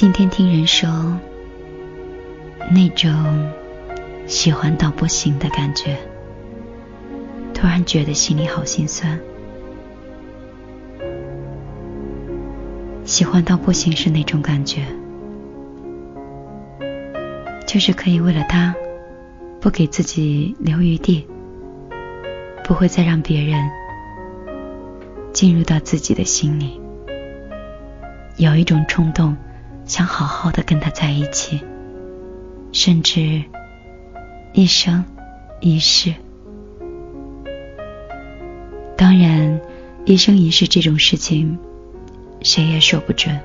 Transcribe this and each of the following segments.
今天听人说，那种喜欢到不行的感觉，突然觉得心里好心酸。喜欢到不行是那种感觉，就是可以为了他，不给自己留余地，不会再让别人进入到自己的心里，有一种冲动。想好好的跟他在一起，甚至一生一世。当然，一生一世这种事情，谁也说不准。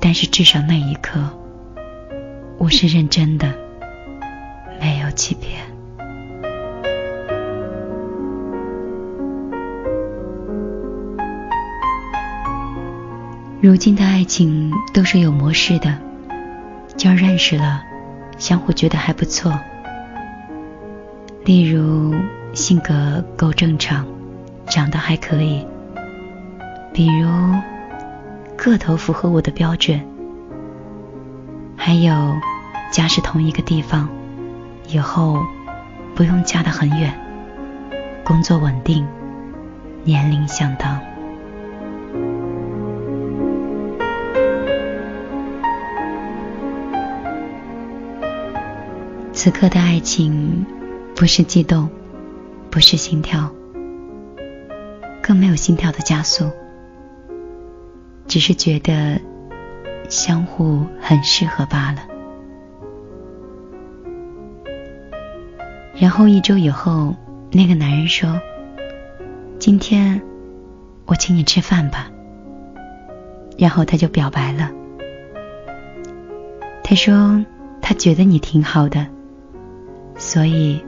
但是至少那一刻，我是认真的，没有欺骗。如今的爱情都是有模式的，就认识了，相互觉得还不错。例如性格够正常，长得还可以；比如个头符合我的标准；还有家是同一个地方，以后不用嫁得很远；工作稳定，年龄相当。此刻的爱情，不是悸动，不是心跳，更没有心跳的加速，只是觉得相互很适合罢了。然后一周以后，那个男人说：“今天我请你吃饭吧。”然后他就表白了。他说：“他觉得你挺好的。”所以，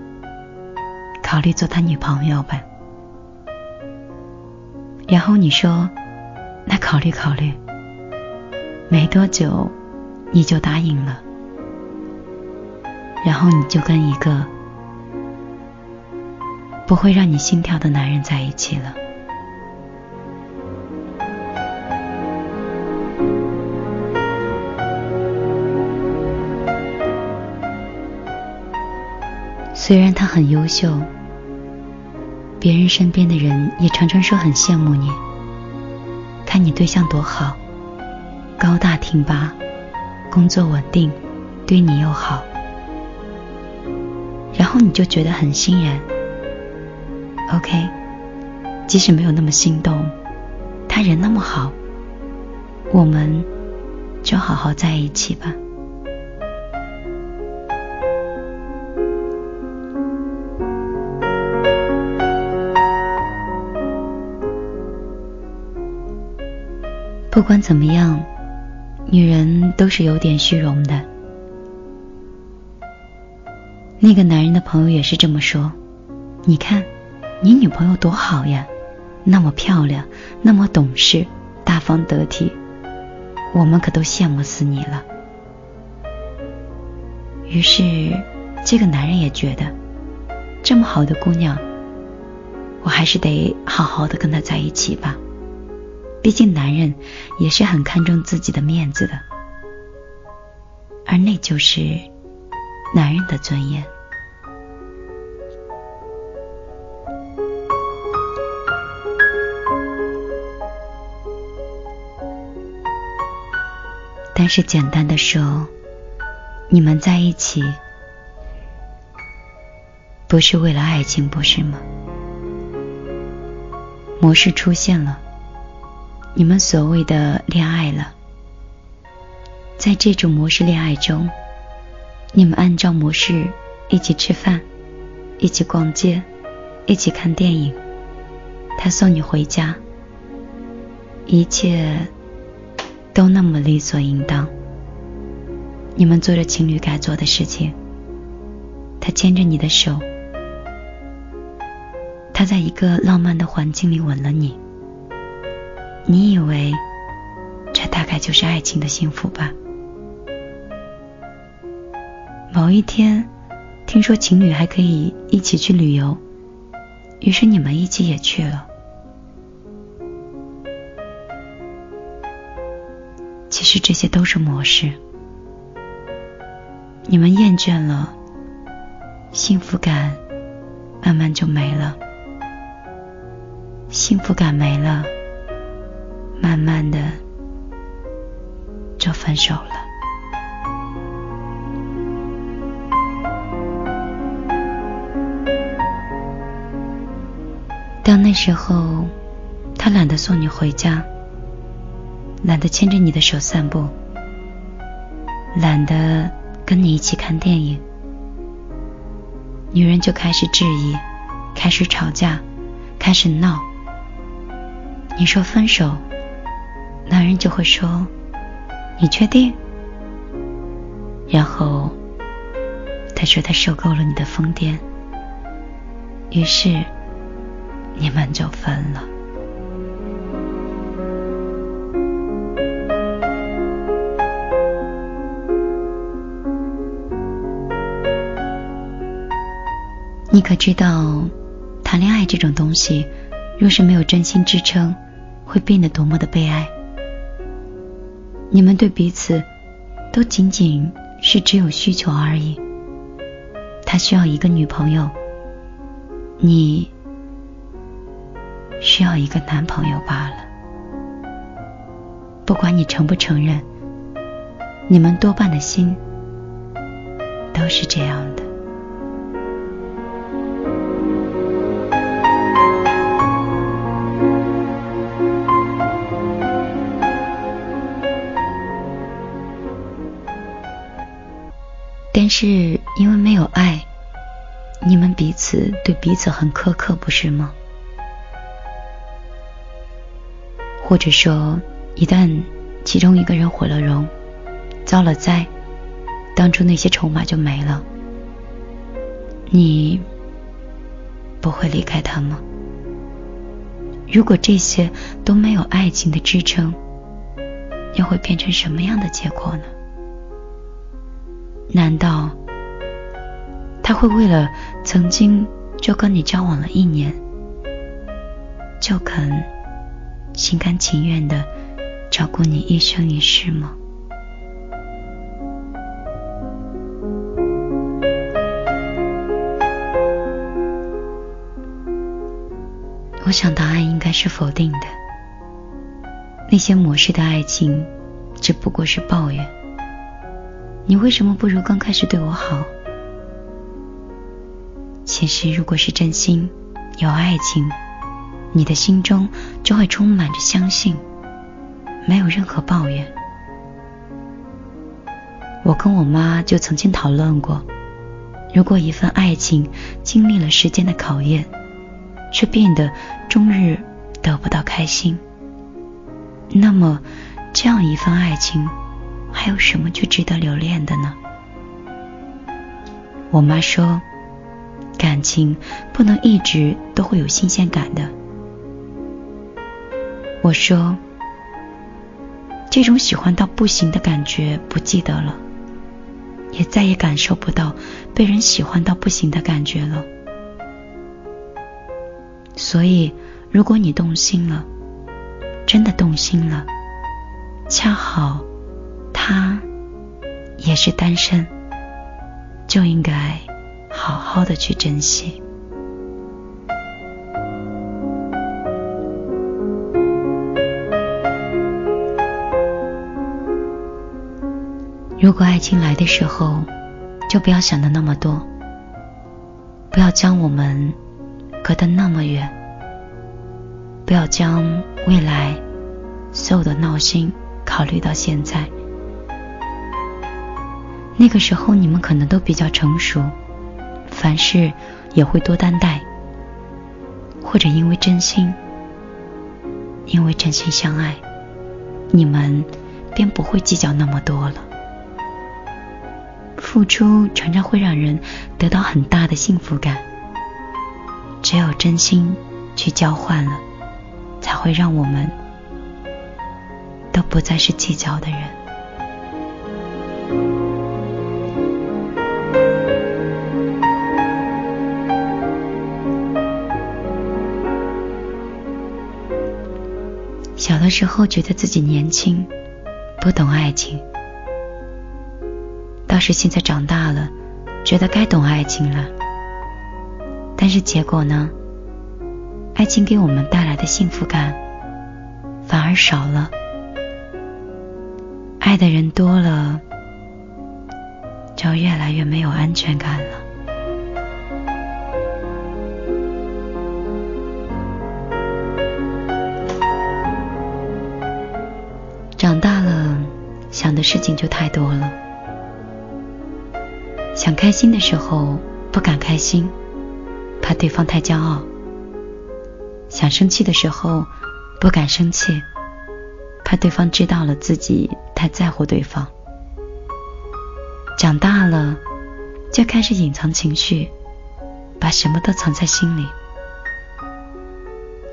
考虑做他女朋友吧。然后你说，那考虑考虑。没多久，你就答应了。然后你就跟一个不会让你心跳的男人在一起了。虽然他很优秀，别人身边的人也常常说很羡慕你。看你对象多好，高大挺拔，工作稳定，对你又好，然后你就觉得很欣然。OK，即使没有那么心动，他人那么好，我们就好好在一起吧。不管怎么样，女人都是有点虚荣的。那个男人的朋友也是这么说。你看，你女朋友多好呀，那么漂亮，那么懂事，大方得体，我们可都羡慕死你了。于是，这个男人也觉得，这么好的姑娘，我还是得好好的跟她在一起吧。毕竟，男人也是很看重自己的面子的，而那就是男人的尊严。但是，简单的说，你们在一起不是为了爱情，不是吗？模式出现了。你们所谓的恋爱了，在这种模式恋爱中，你们按照模式一起吃饭，一起逛街，一起看电影，他送你回家，一切都那么理所应当。你们做着情侣该做的事情，他牵着你的手，他在一个浪漫的环境里吻了你。你以为这大概就是爱情的幸福吧？某一天，听说情侣还可以一起去旅游，于是你们一起也去了。其实这些都是模式。你们厌倦了，幸福感慢慢就没了。幸福感没了，慢慢的就分手了。到那时候，他懒得送你回家，懒得牵着你的手散步，懒得跟你一起看电影，女人就开始质疑，开始吵架，开始闹。你说分手，男人就会说：“你确定？”然后他说他受够了你的疯癫，于是。你们就分了。你可知道，谈恋爱这种东西，若是没有真心支撑，会变得多么的悲哀？你们对彼此，都仅仅是只有需求而已。他需要一个女朋友，你。需要一个男朋友罢了。不管你承不承认，你们多半的心都是这样的。但是因为没有爱，你们彼此对彼此很苛刻，不是吗？或者说，一旦其中一个人毁了容、遭了灾，当初那些筹码就没了，你不会离开他吗？如果这些都没有爱情的支撑，又会变成什么样的结果呢？难道他会为了曾经就跟你交往了一年，就肯？心甘情愿的照顾你一生一世吗？我想答案应该是否定的。那些模式的爱情只不过是抱怨。你为什么不如刚开始对我好？其实，如果是真心，有爱情。你的心中就会充满着相信，没有任何抱怨。我跟我妈就曾经讨论过，如果一份爱情经历了时间的考验，却变得终日得不到开心，那么这样一份爱情还有什么去值得留恋的呢？我妈说，感情不能一直都会有新鲜感的。我说：“这种喜欢到不行的感觉不记得了，也再也感受不到被人喜欢到不行的感觉了。所以，如果你动心了，真的动心了，恰好他也是单身，就应该好好的去珍惜。”如果爱情来的时候，就不要想的那么多，不要将我们隔得那么远，不要将未来所有的闹心考虑到现在。那个时候你们可能都比较成熟，凡事也会多担待，或者因为真心，因为真心相爱，你们便不会计较那么多了。付出常常会让人得到很大的幸福感，只有真心去交换了，才会让我们都不再是计较的人。时候觉得自己年轻，不懂爱情，倒是现在长大了，觉得该懂爱情了。但是结果呢？爱情给我们带来的幸福感反而少了，爱的人多了，就越来越没有安全感了。长大了，想的事情就太多了。想开心的时候不敢开心，怕对方太骄傲；想生气的时候不敢生气，怕对方知道了自己太在乎对方。长大了，就开始隐藏情绪，把什么都藏在心里。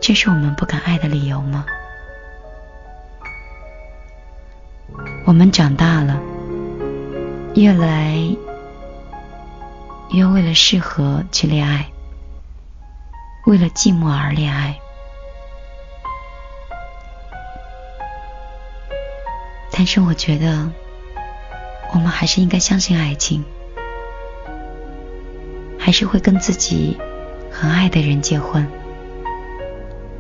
这是我们不敢爱的理由吗？我们长大了，越来越为了适合去恋爱，为了寂寞而恋爱。但是我觉得，我们还是应该相信爱情，还是会跟自己很爱的人结婚。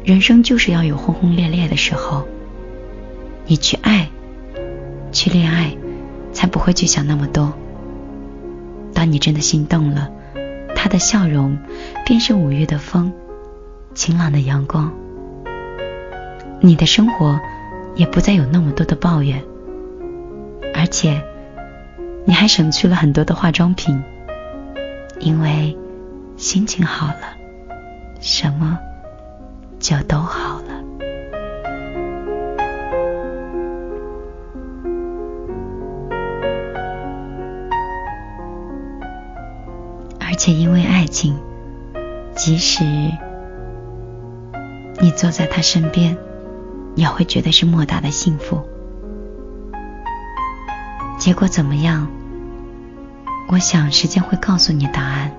人生就是要有轰轰烈烈的时候，你去爱。去恋爱，才不会去想那么多。当你真的心动了，他的笑容便是五月的风，晴朗的阳光。你的生活也不再有那么多的抱怨，而且你还省去了很多的化妆品，因为心情好了，什么就都好了。且因为爱情，即使你坐在他身边，也会觉得是莫大的幸福。结果怎么样？我想时间会告诉你答案。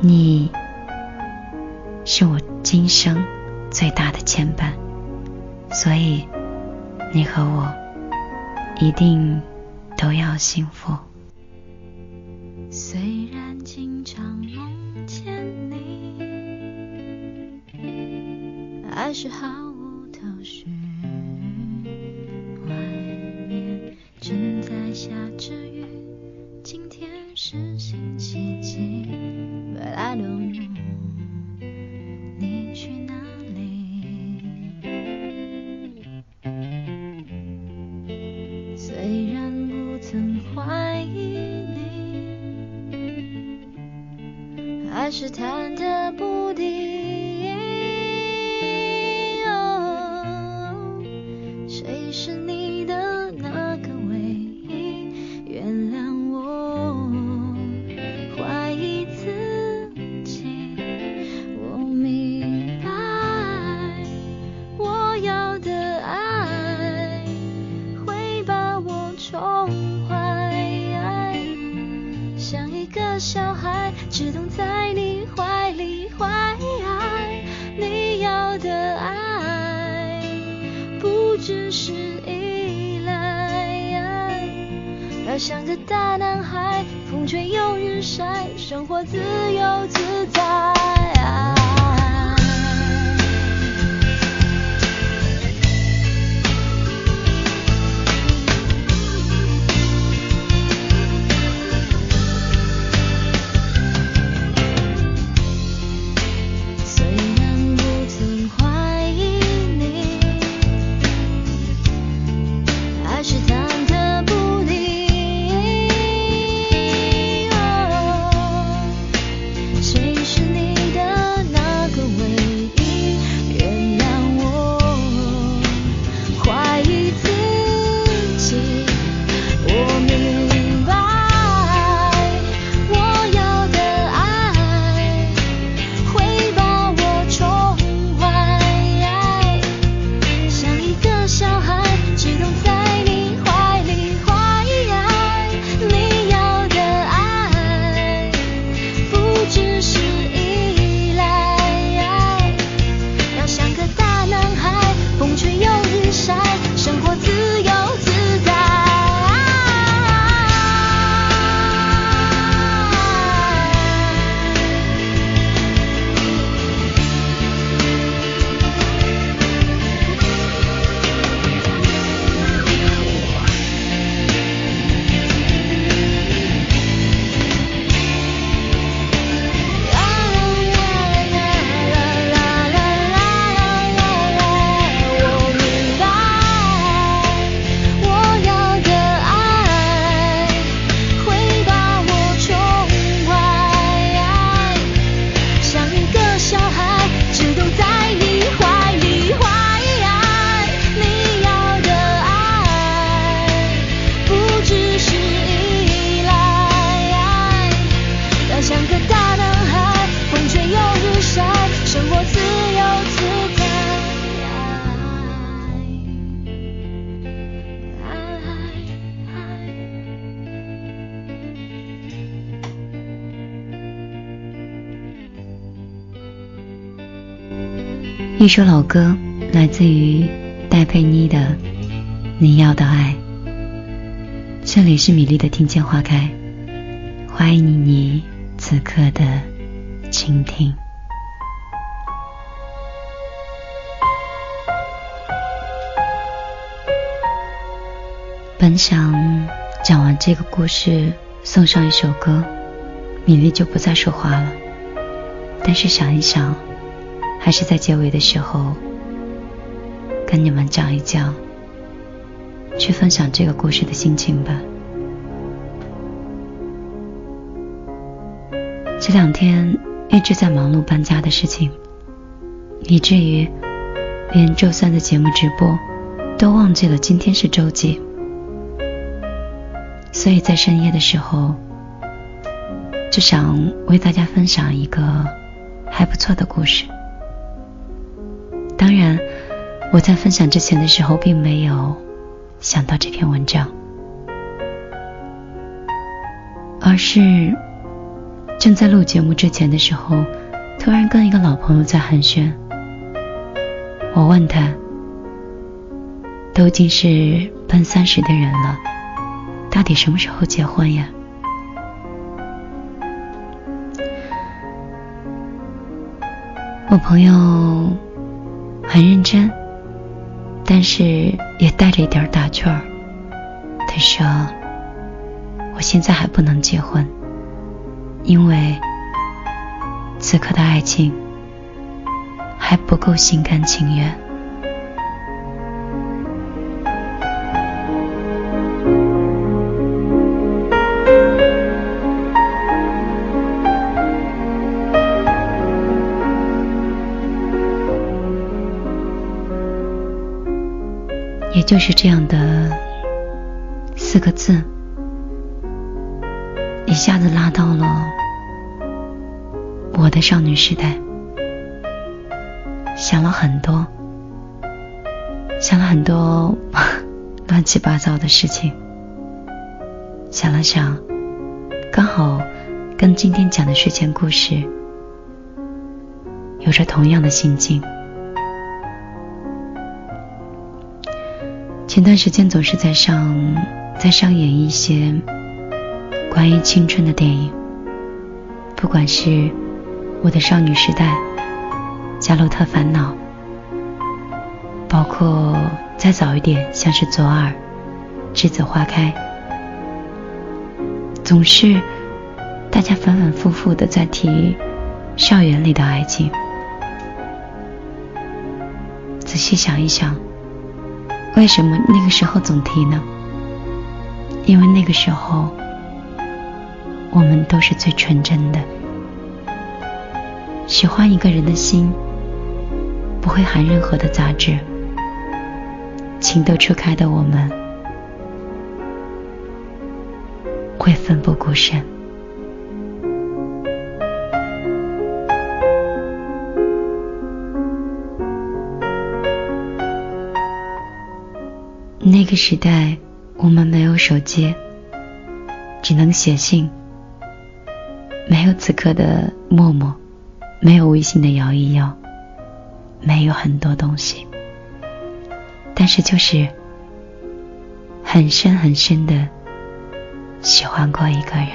你是我今生最大的牵绊，所以你和我一定都要幸福。虽然经常梦见你，还是好海，风吹又日晒，生活自由自在。一首老歌，来自于戴佩妮的《你要的爱》。这里是米粒的听见花开，欢迎你此刻的倾听。本想讲完这个故事，送上一首歌，米粒就不再说话了。但是想一想。还是在结尾的时候，跟你们讲一讲，去分享这个故事的心情吧。这两天一直在忙碌搬家的事情，以至于连周三的节目直播都忘记了今天是周几。所以在深夜的时候，就想为大家分享一个还不错的故事。当然，我在分享之前的时候，并没有想到这篇文章，而是正在录节目之前的时候，突然跟一个老朋友在寒暄。我问他，都已经是奔三十的人了，到底什么时候结婚呀？我朋友。很认真，但是也带着一点打趣儿。他说：“我现在还不能结婚，因为此刻的爱情还不够心甘情愿。”就是这样的四个字，一下子拉到了我的少女时代，想了很多，想了很多 乱七八糟的事情，想了想，刚好跟今天讲的睡前故事有着同样的心境。前段时间总是在上，在上演一些关于青春的电影，不管是《我的少女时代》《加洛特烦恼》，包括再早一点，像是《左耳》《栀子花开》，总是大家反反复复的在提校园里的爱情。仔细想一想。为什么那个时候总提呢？因为那个时候，我们都是最纯真的，喜欢一个人的心不会含任何的杂质，情窦初开的我们会奋不顾身。那个时代，我们没有手机，只能写信，没有此刻的陌陌，没有微信的摇一摇，没有很多东西，但是就是很深很深的喜欢过一个人，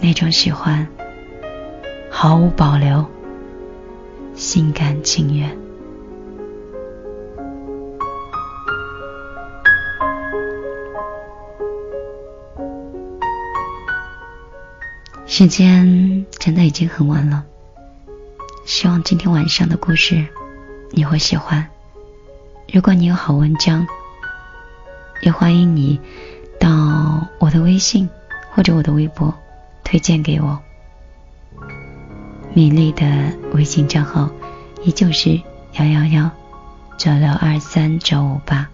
那种喜欢毫无保留。心甘情愿。时间真的已经很晚了，希望今天晚上的故事你会喜欢。如果你有好文章，也欢迎你到我的微信或者我的微博推荐给我。米粒的微信账号依旧是幺幺幺九六二三九五八。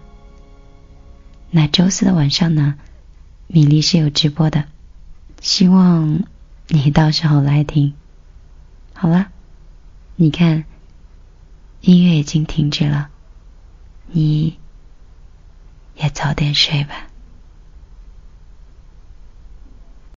那周四的晚上呢，米粒是有直播的，希望你到时候来听。好了，你看，音乐已经停止了，你也早点睡吧。